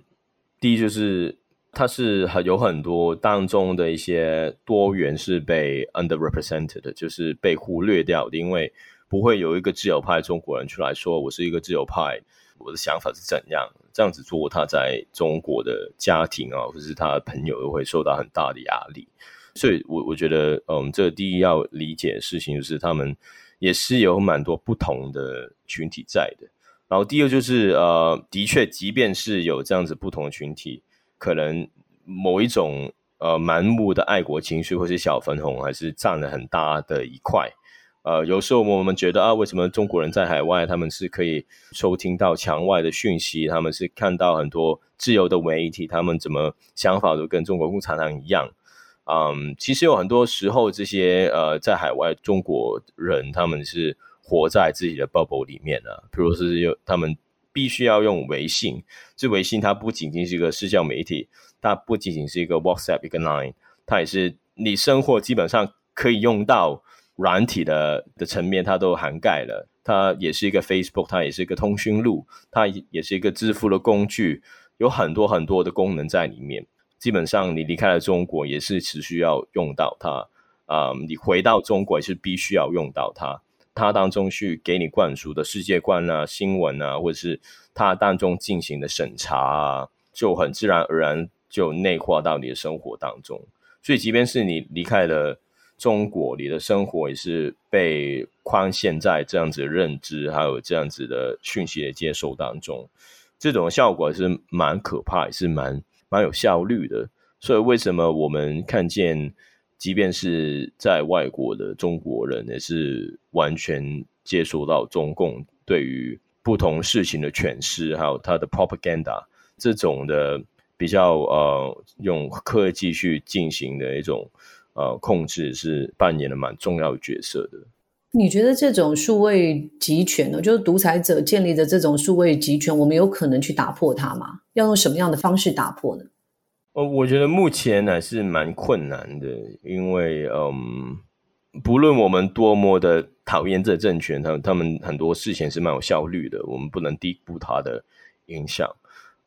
第一就是它是有很多当中的一些多元是被 underrepresented，的就是被忽略掉的，因为。不会有一个自由派中国人出来说我是一个自由派，我的想法是怎样？这样子做，他在中国的家庭啊，或者是他的朋友，都会受到很大的压力。所以，我我觉得，嗯，这个第一要理解的事情就是，他们也是有蛮多不同的群体在的。然后，第二就是，呃，的确，即便是有这样子不同的群体，可能某一种呃盲目的爱国情绪或是小粉红，还是占了很大的一块。呃，有时候我们觉得啊，为什么中国人在海外他们是可以收听到墙外的讯息，他们是看到很多自由的媒体，他们怎么想法都跟中国共产党一样？嗯，其实有很多时候，这些呃，在海外中国人他们是活在自己的 bubble 里面啊，比如是有他们必须要用微信，这微信它不仅仅是一个社交媒体，它不仅仅是一个 WhatsApp 一个 Line，它也是你生活基本上可以用到。软体的的层面，它都涵盖了。它也是一个 Facebook，它也是一个通讯录，它也是一个支付的工具，有很多很多的功能在里面。基本上，你离开了中国，也是持续要用到它。啊，你回到中国也是必须要用到它。它当中去给你灌输的世界观啊、新闻啊，或者是它当中进行的审查啊，就很自然而然就内化到你的生活当中。所以，即便是你离开了。中国，你的生活也是被框限在这样子的认知，还有这样子的讯息的接收当中，这种效果是蛮可怕，也是蛮蛮有效率的。所以，为什么我们看见，即便是在外国的中国人，也是完全接收到中共对于不同事情的诠释，还有他的 propaganda 这种的比较呃，用科技去进行的一种。呃，控制是扮演了蛮重要的角色的。你觉得这种数位集权呢，就是独裁者建立的这种数位集权，我们有可能去打破它吗？要用什么样的方式打破呢？呃，我觉得目前还是蛮困难的，因为嗯，不论我们多么的讨厌这政权，他他们很多事情是蛮有效率的，我们不能低估它的影响。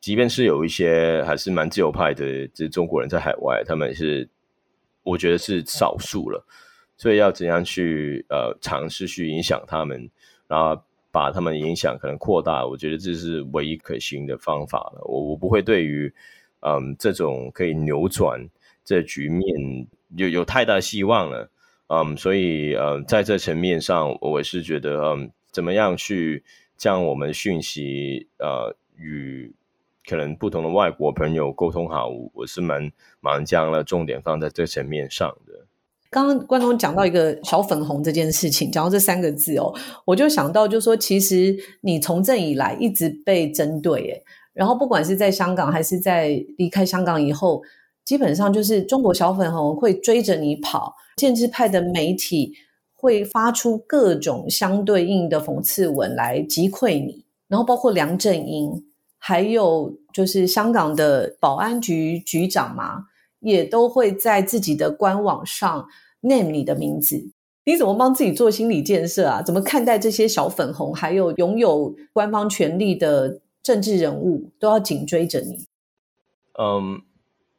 即便是有一些还是蛮自由派的这中国人在海外，他们是。我觉得是少数了，所以要怎样去呃尝试去影响他们，然后把他们影响可能扩大，我觉得这是唯一可行的方法了。我我不会对于嗯这种可以扭转这局面有有太大希望了，嗯，所以呃在这层面上，我是觉得嗯怎么样去将我们讯息呃与。可能不同的外国朋友沟通好，我是蛮蛮将了重点放在这层面上的。刚刚观众讲到一个小粉红这件事情，讲到这三个字哦，我就想到，就说其实你从政以来一直被针对，哎，然后不管是在香港还是在离开香港以后，基本上就是中国小粉红会追着你跑，建制派的媒体会发出各种相对应的讽刺文来击溃你，然后包括梁振英。还有就是香港的保安局局长嘛，也都会在自己的官网上 name 你的名字。你怎么帮自己做心理建设啊？怎么看待这些小粉红，还有拥有官方权力的政治人物都要紧追着你？嗯，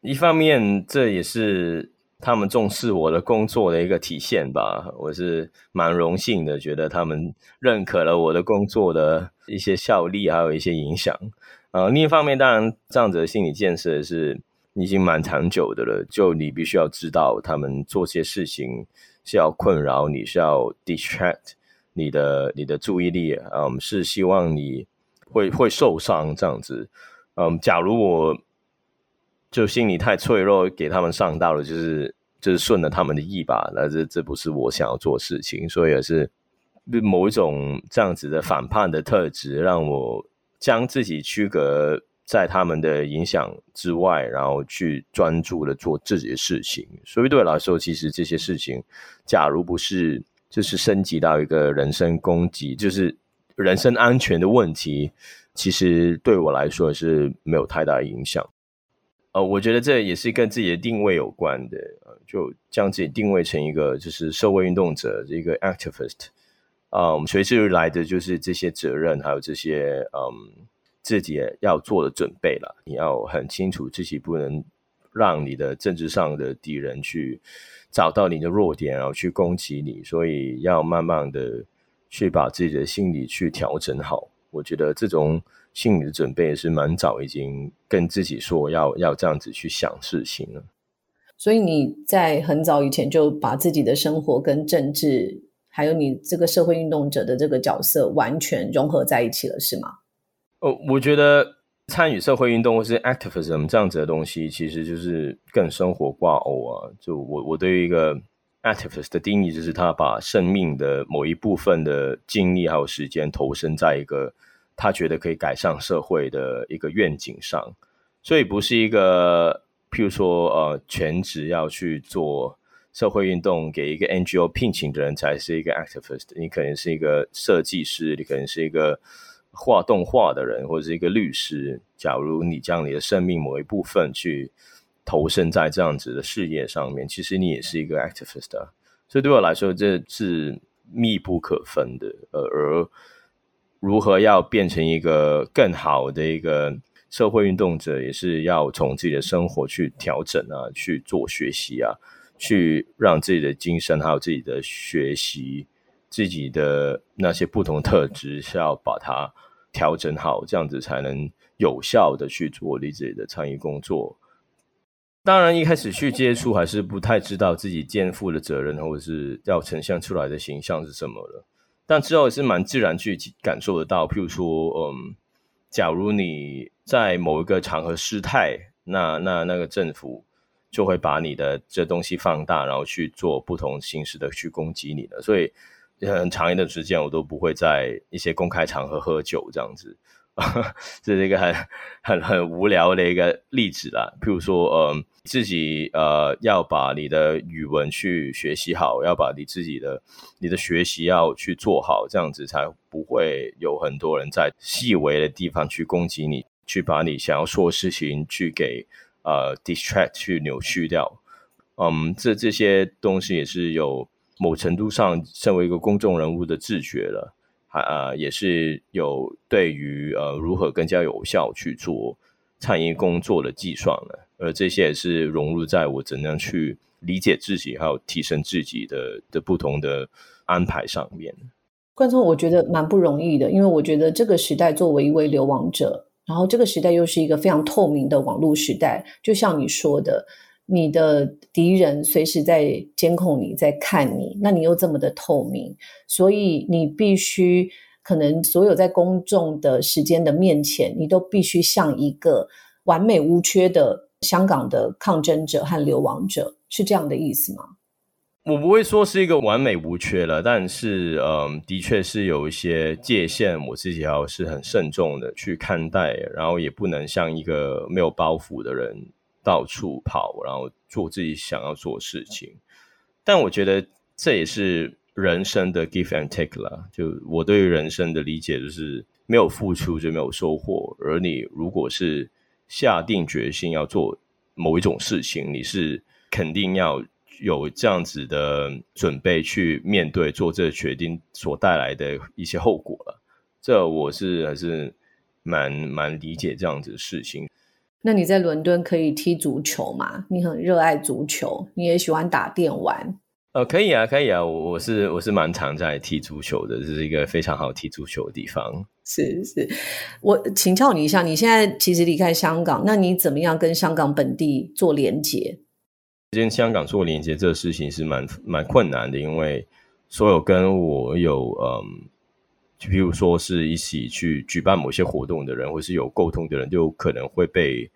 一方面这也是他们重视我的工作的一个体现吧。我是蛮荣幸的，觉得他们认可了我的工作的一些效力，还有一些影响。呃，另一方面，当然这样子的心理建设是已经蛮长久的了。就你必须要知道，他们做些事情是要困扰你，是要 distract 你的你的注意力，嗯，是希望你会会受伤这样子。嗯，假如我就心里太脆弱，给他们上到了，就是就是顺了他们的意吧，那这这不是我想要做事情，所以也是某一种这样子的反叛的特质让我。将自己区隔在他们的影响之外，然后去专注的做自己的事情。所以对我来说，其实这些事情，假如不是就是升级到一个人身攻击，就是人身安全的问题，其实对我来说是没有太大影响。呃，我觉得这也是跟自己的定位有关的。呃，就将自己定位成一个就是社会运动者，一个 activist。啊，我们随之而来的就是这些责任，还有这些嗯自己要做的准备了。你要很清楚自己不能让你的政治上的敌人去找到你的弱点，然后去攻击你。所以要慢慢的去把自己的心理去调整好。我觉得这种心理的准备是蛮早已经跟自己说要要这样子去想事情了。所以你在很早以前就把自己的生活跟政治。还有你这个社会运动者的这个角色完全融合在一起了，是吗？哦，我觉得参与社会运动或是 activism 这样子的东西，其实就是跟生活挂钩啊。就我我对于一个 activist 的定义就是他把生命的某一部分的精力还有时间投身在一个他觉得可以改善社会的一个愿景上，所以不是一个譬如说呃全职要去做社会运动给一个 NGO 聘请的人才是一个 activist，你可能是一个设计师，你可能是一个画动画的人或者是一个律师。假如你将你的生命某一部分去。投身在这样子的事业上面，其实你也是一个 activist，啊所以对我来说这是密不可分的。呃，而如何要变成一个更好的一个社会运动者，也是要从自己的生活去调整啊，去做学习啊，去让自己的精神还有自己的学习，自己的那些不同特质是要把它调整好，这样子才能有效的去做你自己的参与工作。当然，一开始去接触还是不太知道自己肩负的责任，或者是要呈现出来的形象是什么了。但之后也是蛮自然去感受得到，譬如说，嗯，假如你在某一个场合失态，那那那个政府就会把你的这东西放大，然后去做不同形式的去攻击你的。所以很长一段时间，我都不会在一些公开场合喝酒这样子。这是一个很很很无聊的一个例子啦。譬如说，呃，自己呃要把你的语文去学习好，要把你自己的你的学习要去做好，这样子才不会有很多人在细微的地方去攻击你，去把你想要说的事情去给呃 distract 去扭曲掉。嗯，这这些东西也是有某程度上身为一个公众人物的自觉了。啊，也是有对于呃如何更加有效去做餐饮工作的计算了，而这些也是融入在我怎样去理解自己，还有提升自己的的不同的安排上面。观众，我觉得蛮不容易的，因为我觉得这个时代作为一位流亡者，然后这个时代又是一个非常透明的网络时代，就像你说的。你的敌人随时在监控你，在看你，那你又这么的透明，所以你必须可能所有在公众的时间的面前，你都必须像一个完美无缺的香港的抗争者和流亡者，是这样的意思吗？我不会说是一个完美无缺了，但是嗯，的确是有一些界限，我自己要是很慎重的去看待，然后也不能像一个没有包袱的人。到处跑，然后做自己想要做事情，但我觉得这也是人生的 give and take 啦。就我对于人生的理解，就是没有付出就没有收获。而你如果是下定决心要做某一种事情，你是肯定要有这样子的准备去面对做这个决定所带来的一些后果了。这我是还是蛮蛮理解这样子的事情。那你在伦敦可以踢足球吗？你很热爱足球，你也喜欢打电玩。呃，可以啊，可以啊，我我是我是蛮常在踢足球的，这是一个非常好踢足球的地方。是是，我请教你一下，你现在其实离开香港，那你怎么样跟香港本地做连接？跟香港做连接这个事情是蛮蛮困难的，因为所有跟我有嗯。就比如说是一起去举办某些活动的人，或是有沟通的人，就可能会被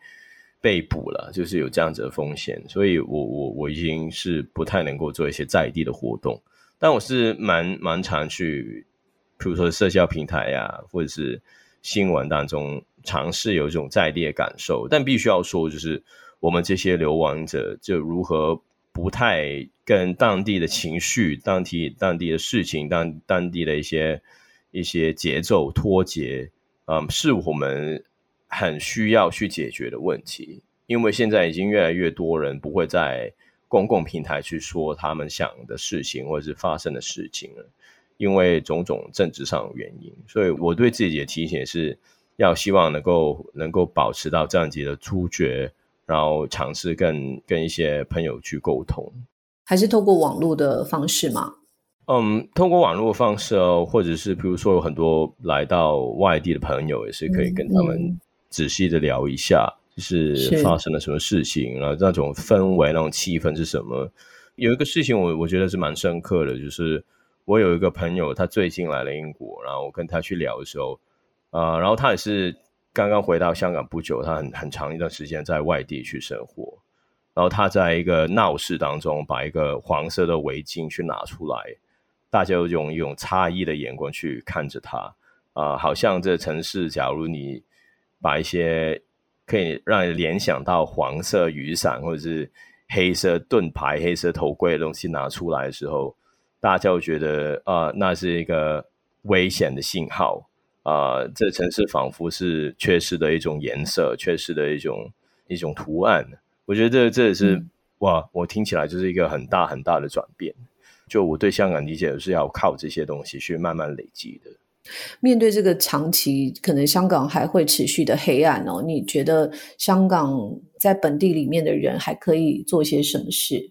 被捕了，就是有这样子的风险。所以，我我我已经是不太能够做一些在地的活动，但我是蛮蛮常去，比如说社交平台呀，或者是新闻当中尝试有一种在地的感受。但必须要说，就是我们这些流亡者，就如何不太跟当地的情绪、当地当地的事情、当当地的一些。一些节奏脱节，嗯，是我们很需要去解决的问题。因为现在已经越来越多人不会在公共平台去说他们想的事情或者是发生的事情了，因为种种政治上的原因。所以我对自己的提醒是要希望能够能够保持到这样子的触觉，然后尝试跟跟一些朋友去沟通，还是透过网络的方式吗？嗯，通过网络方式哦，或者是比如说有很多来到外地的朋友，也是可以跟他们仔细的聊一下，就是发生了什么事情，然后那种氛围、那种气氛是什么。有一个事情我我觉得是蛮深刻的，就是我有一个朋友，他最近来了英国，然后我跟他去聊的时候，啊，然后他也是刚刚回到香港不久，他很很长一段时间在外地去生活，然后他在一个闹市当中把一个黄色的围巾去拿出来，大家用一种诧异的眼光去看着他啊，好像这城市，假如你把一些可以让人联想到黄色雨伞或者是黑色盾牌、黑色头盔的东西拿出来的时候，大家会觉得啊，那是一个危险的信号。啊，这城市仿佛是缺失的一种颜色，缺失的一种一种图案。我觉得这这也是哇，我听起来就是一个很大很大的转变。就我对香港理解是要靠这些东西去慢慢累积的。面对这个长期可能香港还会持续的黑暗哦，你觉得香港在本地里面的人还可以做些什么事？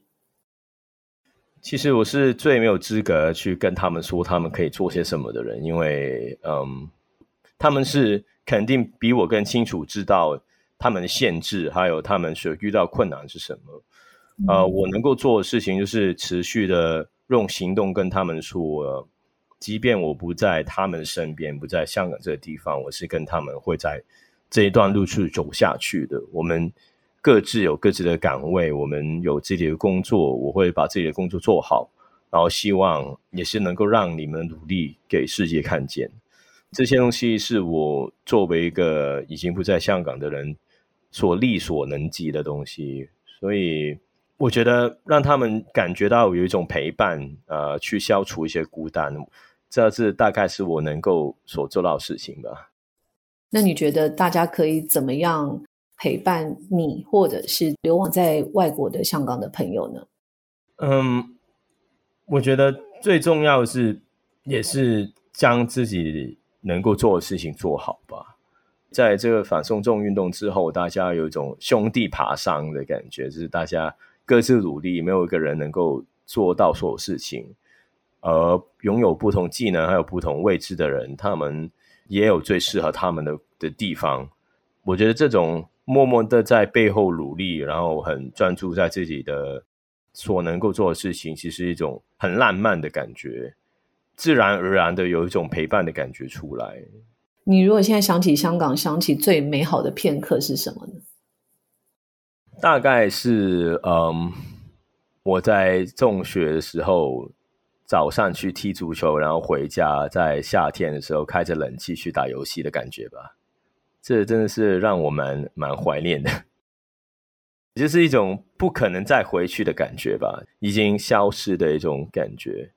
其实我是最没有资格去跟他们说他们可以做些什么的人，因为嗯。他们是肯定比我更清楚知道他们的限制，还有他们所遇到困难是什么。呃，我能够做的事情就是持续的用行动跟他们说，即便我不在他们身边，不在香港这个地方，我是跟他们会在这一段路去走下去的。我们各自有各自的岗位，我们有自己的工作，我会把自己的工作做好，然后希望也是能够让你们努力给世界看见。这些东西是我作为一个已经不在香港的人所力所能及的东西，所以我觉得让他们感觉到有一种陪伴，呃，去消除一些孤单，这是大概是我能够所做到的事情吧。那你觉得大家可以怎么样陪伴你，或者是流亡在外国的香港的朋友呢？嗯，我觉得最重要是，也是将自己。能够做的事情做好吧。在这个反送中运动之后，大家有一种兄弟爬山的感觉，就是大家各自努力，没有一个人能够做到所有事情。而拥有不同技能还有不同位置的人，他们也有最适合他们的的地方。我觉得这种默默的在背后努力，然后很专注在自己的所能够做的事情，其实一种很浪漫的感觉。自然而然的有一种陪伴的感觉出来。你如果现在想起香港，想起最美好的片刻是什么呢？大概是嗯，我在中学的时候，早上去踢足球，然后回家，在夏天的时候开着冷气去打游戏的感觉吧。这真的是让我蛮蛮怀念的，就是一种不可能再回去的感觉吧，已经消失的一种感觉。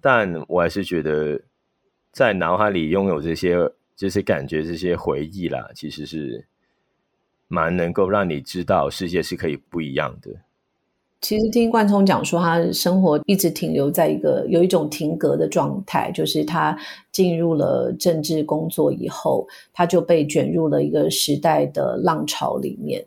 但我还是觉得，在脑海里拥有这些，就是感觉这些回忆啦，其实是蛮能够让你知道世界是可以不一样的。其实听冠聪讲说，他生活一直停留在一个有一种停格的状态，就是他进入了政治工作以后，他就被卷入了一个时代的浪潮里面。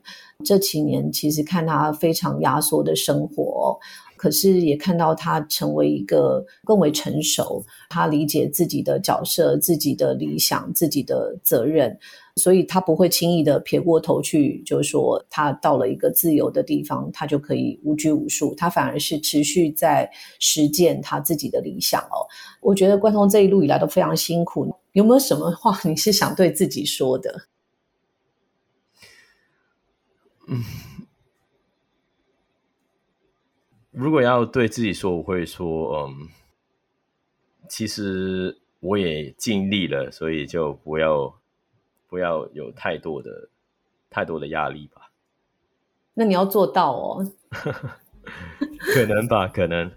这几年其实看他非常压缩的生活。可是也看到他成为一个更为成熟，他理解自己的角色、自己的理想、自己的责任，所以他不会轻易的撇过头去，就是说他到了一个自由的地方，他就可以无拘无束。他反而是持续在实践他自己的理想哦。我觉得关通这一路以来都非常辛苦，有没有什么话你是想对自己说的？嗯。如果要对自己说，我会说，嗯，其实我也尽力了，所以就不要不要有太多的太多的压力吧。那你要做到哦。可能吧，可能。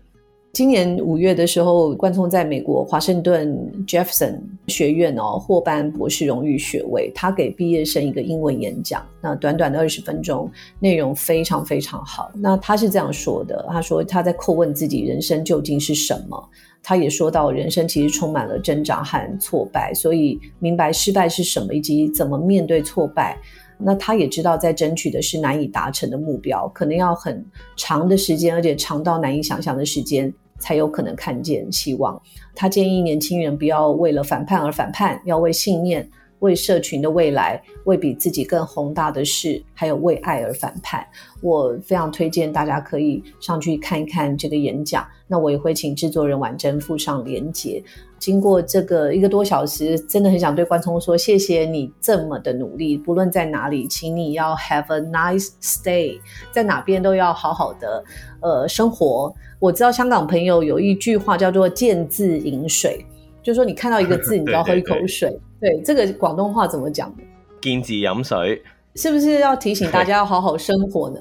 今年五月的时候，冠聪在美国华盛顿 Jefferson 学院哦获颁博士荣誉学位。他给毕业生一个英文演讲，那短短的二十分钟，内容非常非常好。那他是这样说的：他说他在叩问自己人生究竟是什么。他也说到，人生其实充满了挣扎和挫败，所以明白失败是什么，以及怎么面对挫败。那他也知道，在争取的是难以达成的目标，可能要很长的时间，而且长到难以想象的时间。才有可能看见希望。他建议年轻人不要为了反叛而反叛，要为信念为社群的未来，为比自己更宏大的事，还有为爱而反叛。我非常推荐大家可以上去看一看这个演讲。那我也会请制作人婉珍附上连结。经过这个一个多小时，真的很想对关聪说，谢谢你这么的努力。不论在哪里，请你要 have a nice stay，在哪边都要好好的呃生活。我知道香港朋友有一句话叫做“见字饮水”，就是说你看到一个字，你就要喝一口水。对，这个广东话怎么讲？禁止饮水，是不是要提醒大家 要好好生活呢？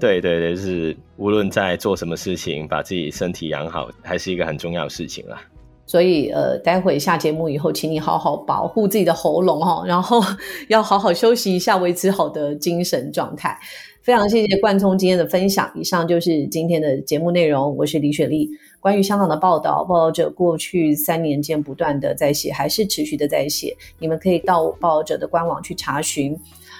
对对对，是无论在做什么事情，把自己身体养好，还是一个很重要的事情啊。所以，呃，待会下节目以后，请你好好保护自己的喉咙哈，然后 要好好休息一下，维持好的精神状态。非常谢谢冠聪今天的分享。以上就是今天的节目内容。我是李雪莉。关于香港的报道，报道者过去三年间不断的在写，还是持续的在写。你们可以到报道者的官网去查询。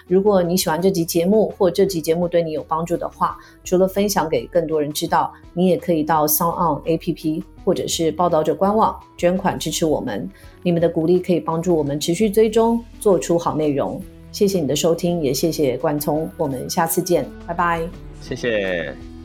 如果你喜欢这集节目，或这集节目对你有帮助的话，除了分享给更多人知道，你也可以到 s o n On APP 或者是报道者官网捐款支持我们。你们的鼓励可以帮助我们持续追踪，做出好内容。谢谢你的收听，也谢谢冠聪，我们下次见，拜拜。谢谢。